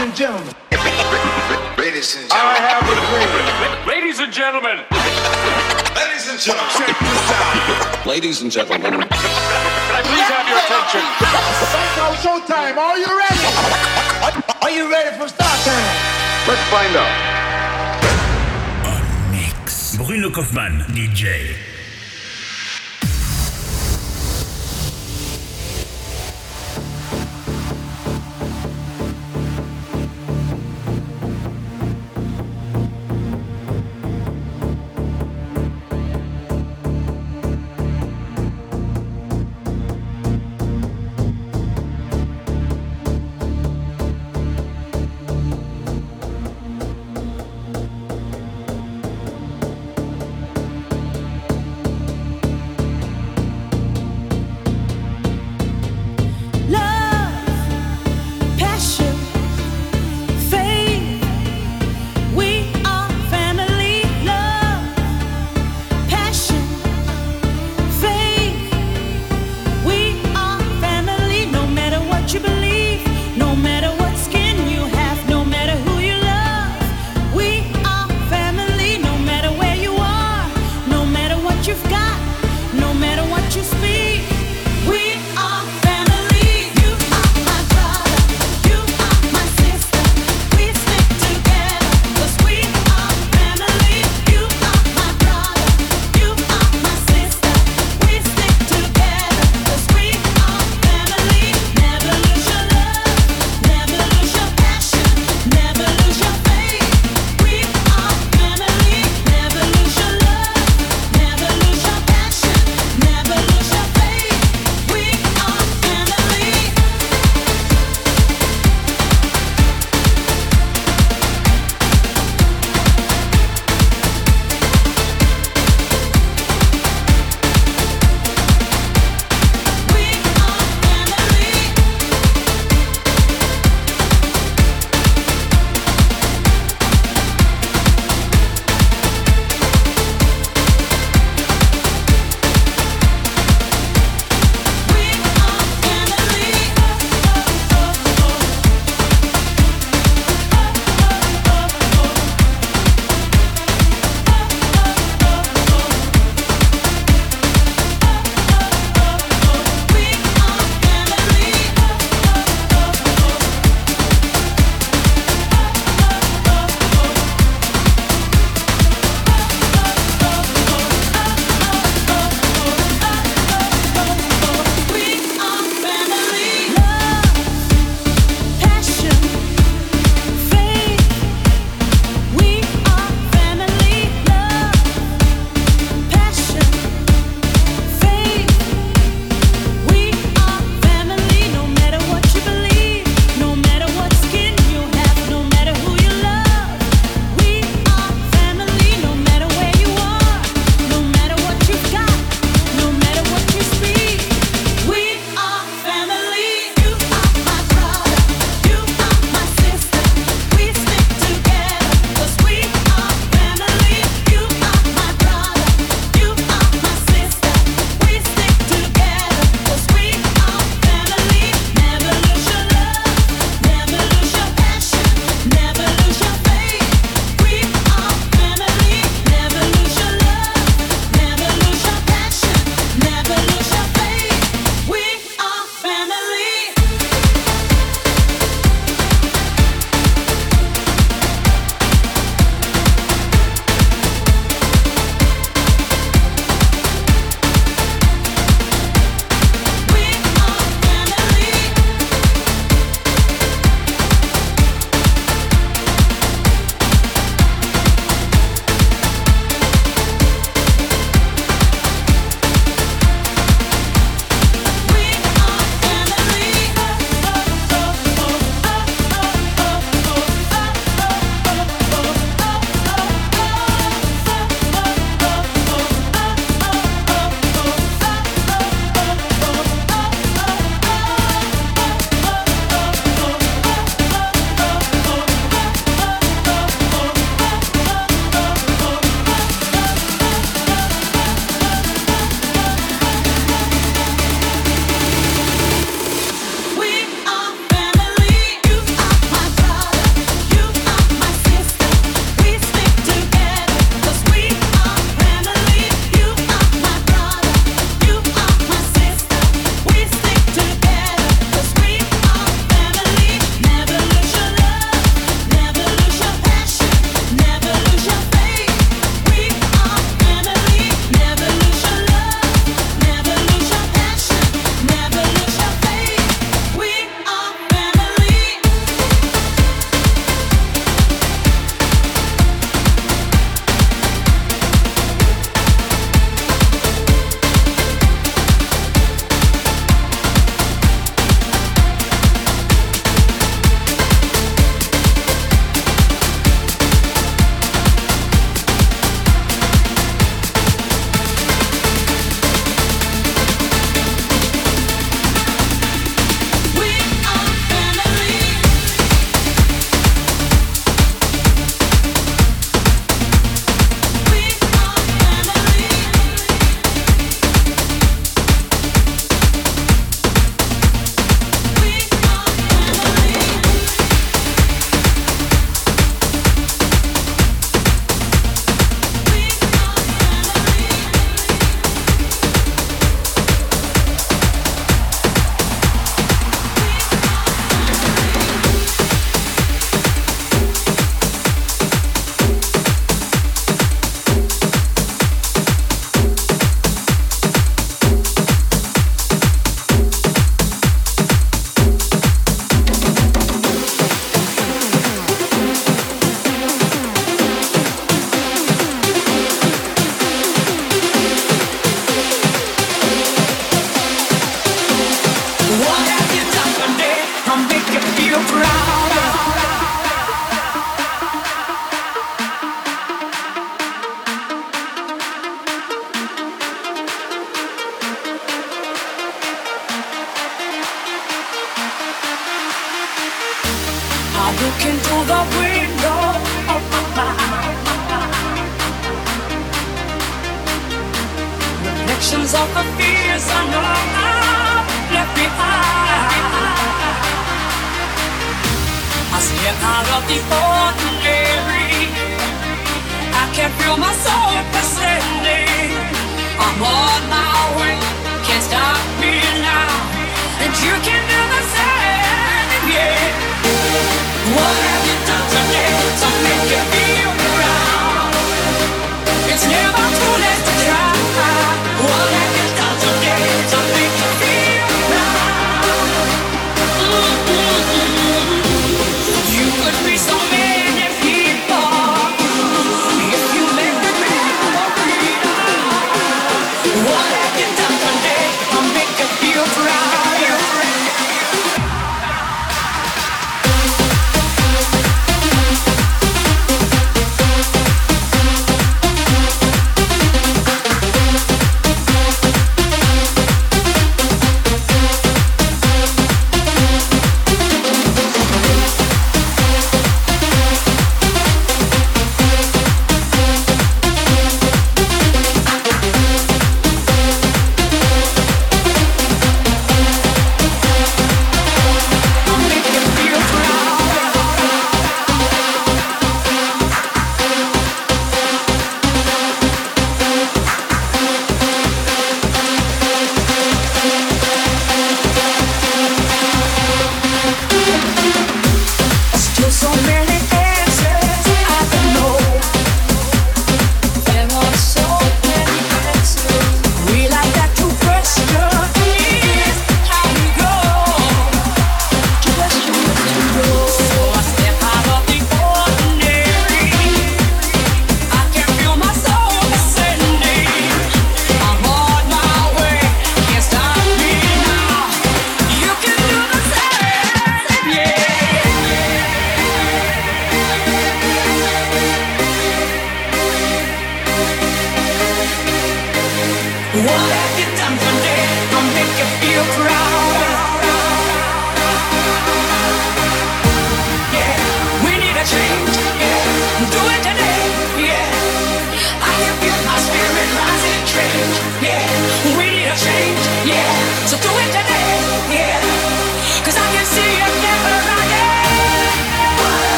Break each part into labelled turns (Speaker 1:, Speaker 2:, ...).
Speaker 1: and gentlemen.
Speaker 2: Ladies and
Speaker 1: I
Speaker 2: gentlemen.
Speaker 1: have a dream.
Speaker 3: Ladies and gentlemen,
Speaker 2: Ladies and gentlemen.
Speaker 1: Check this out.
Speaker 4: Ladies and gentlemen,
Speaker 3: can I please have your attention?
Speaker 1: Psycho showtime. Are you ready? Are you ready for start time?
Speaker 2: Let's find out.
Speaker 5: Mix. Bruno Kauffmann, DJ.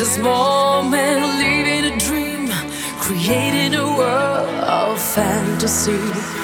Speaker 4: this moment, living a dream, creating a world of
Speaker 6: fantasy.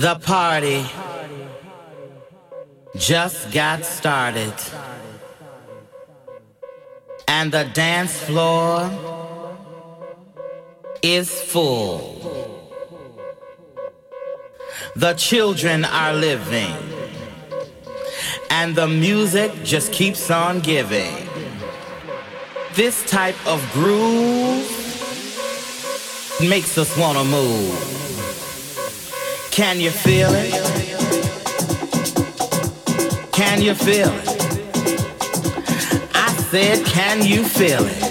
Speaker 7: The party just got started. And the dance floor is full. The children are living. And the music just keeps on giving. This type of groove makes us want to move. Can you feel it? Can you feel it? I said, can you feel it?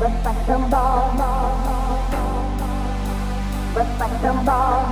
Speaker 8: Let's fight them ball. Let's fight them ball.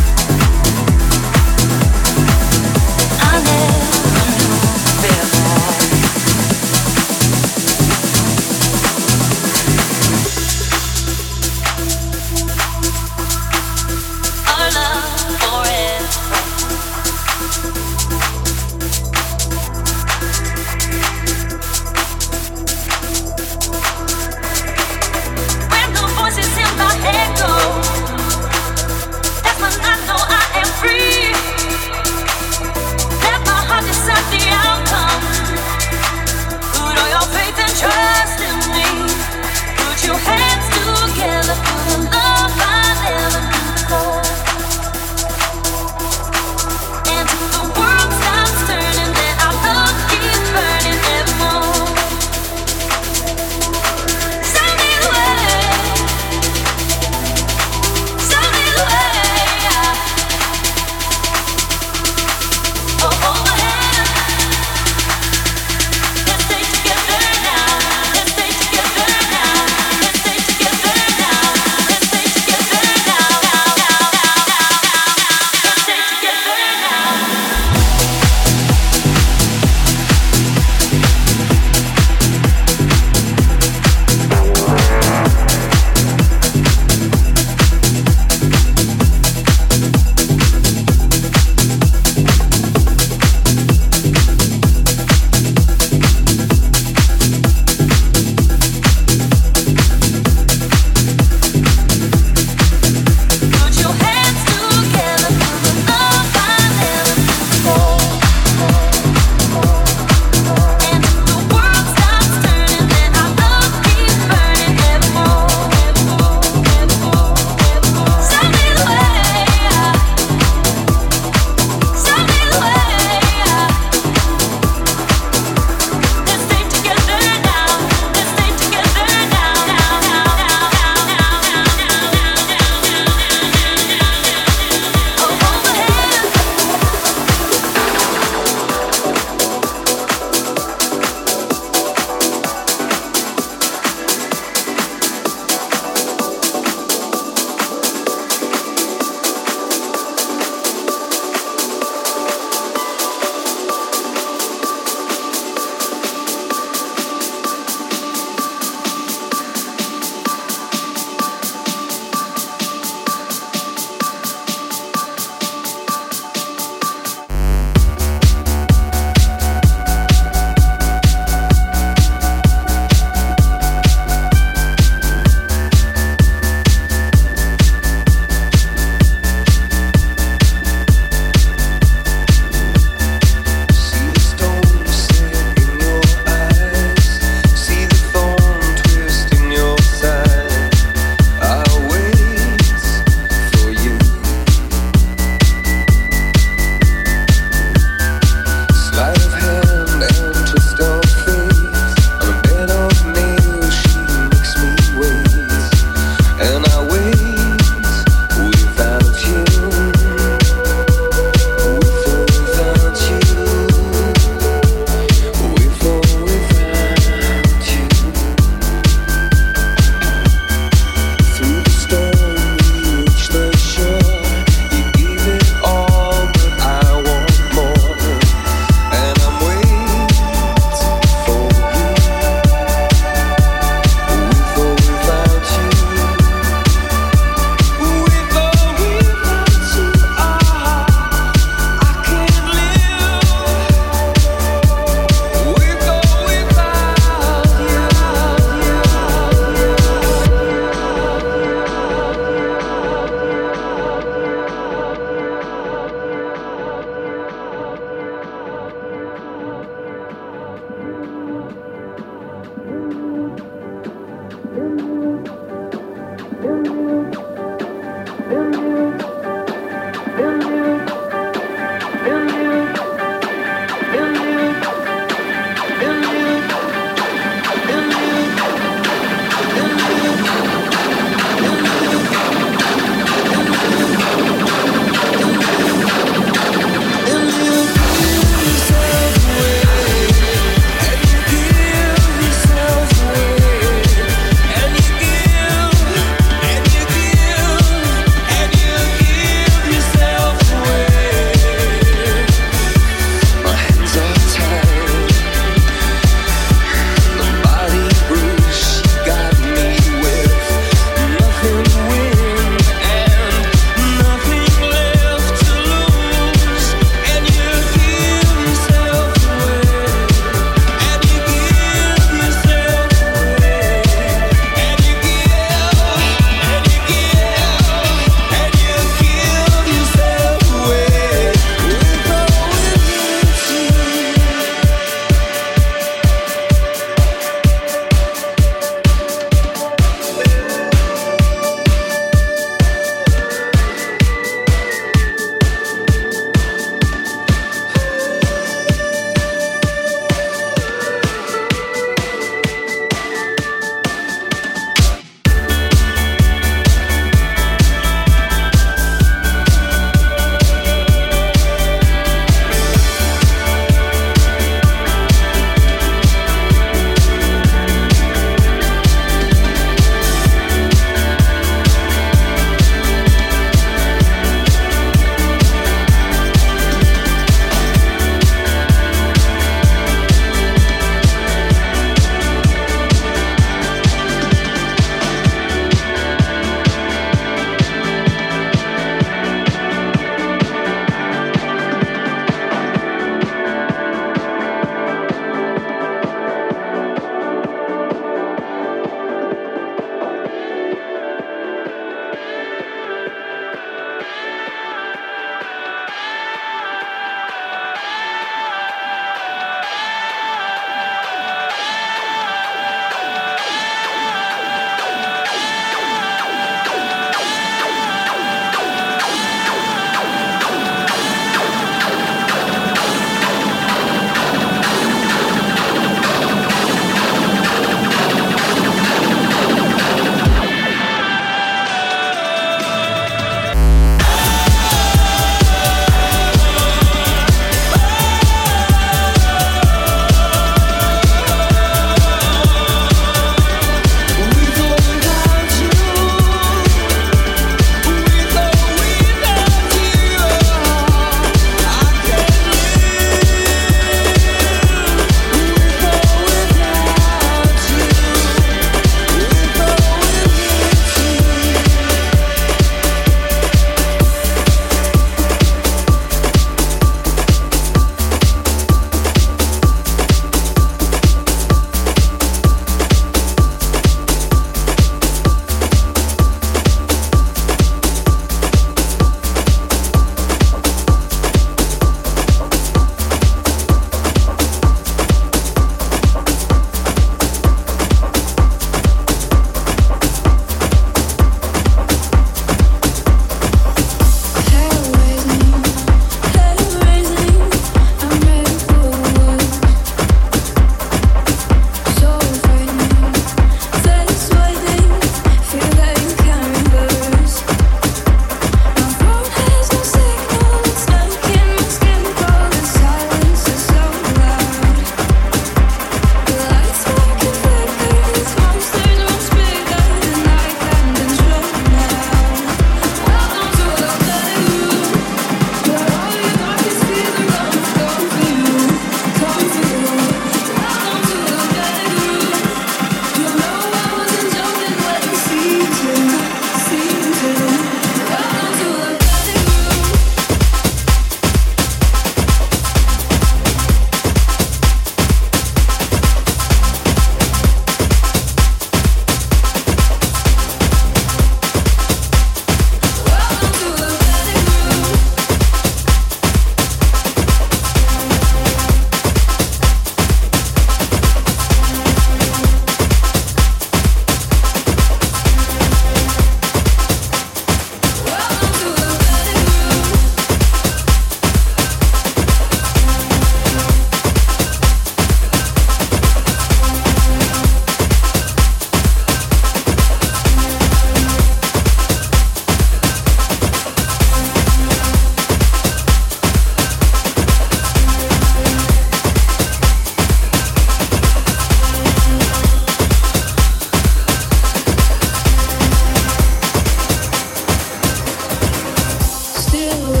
Speaker 8: still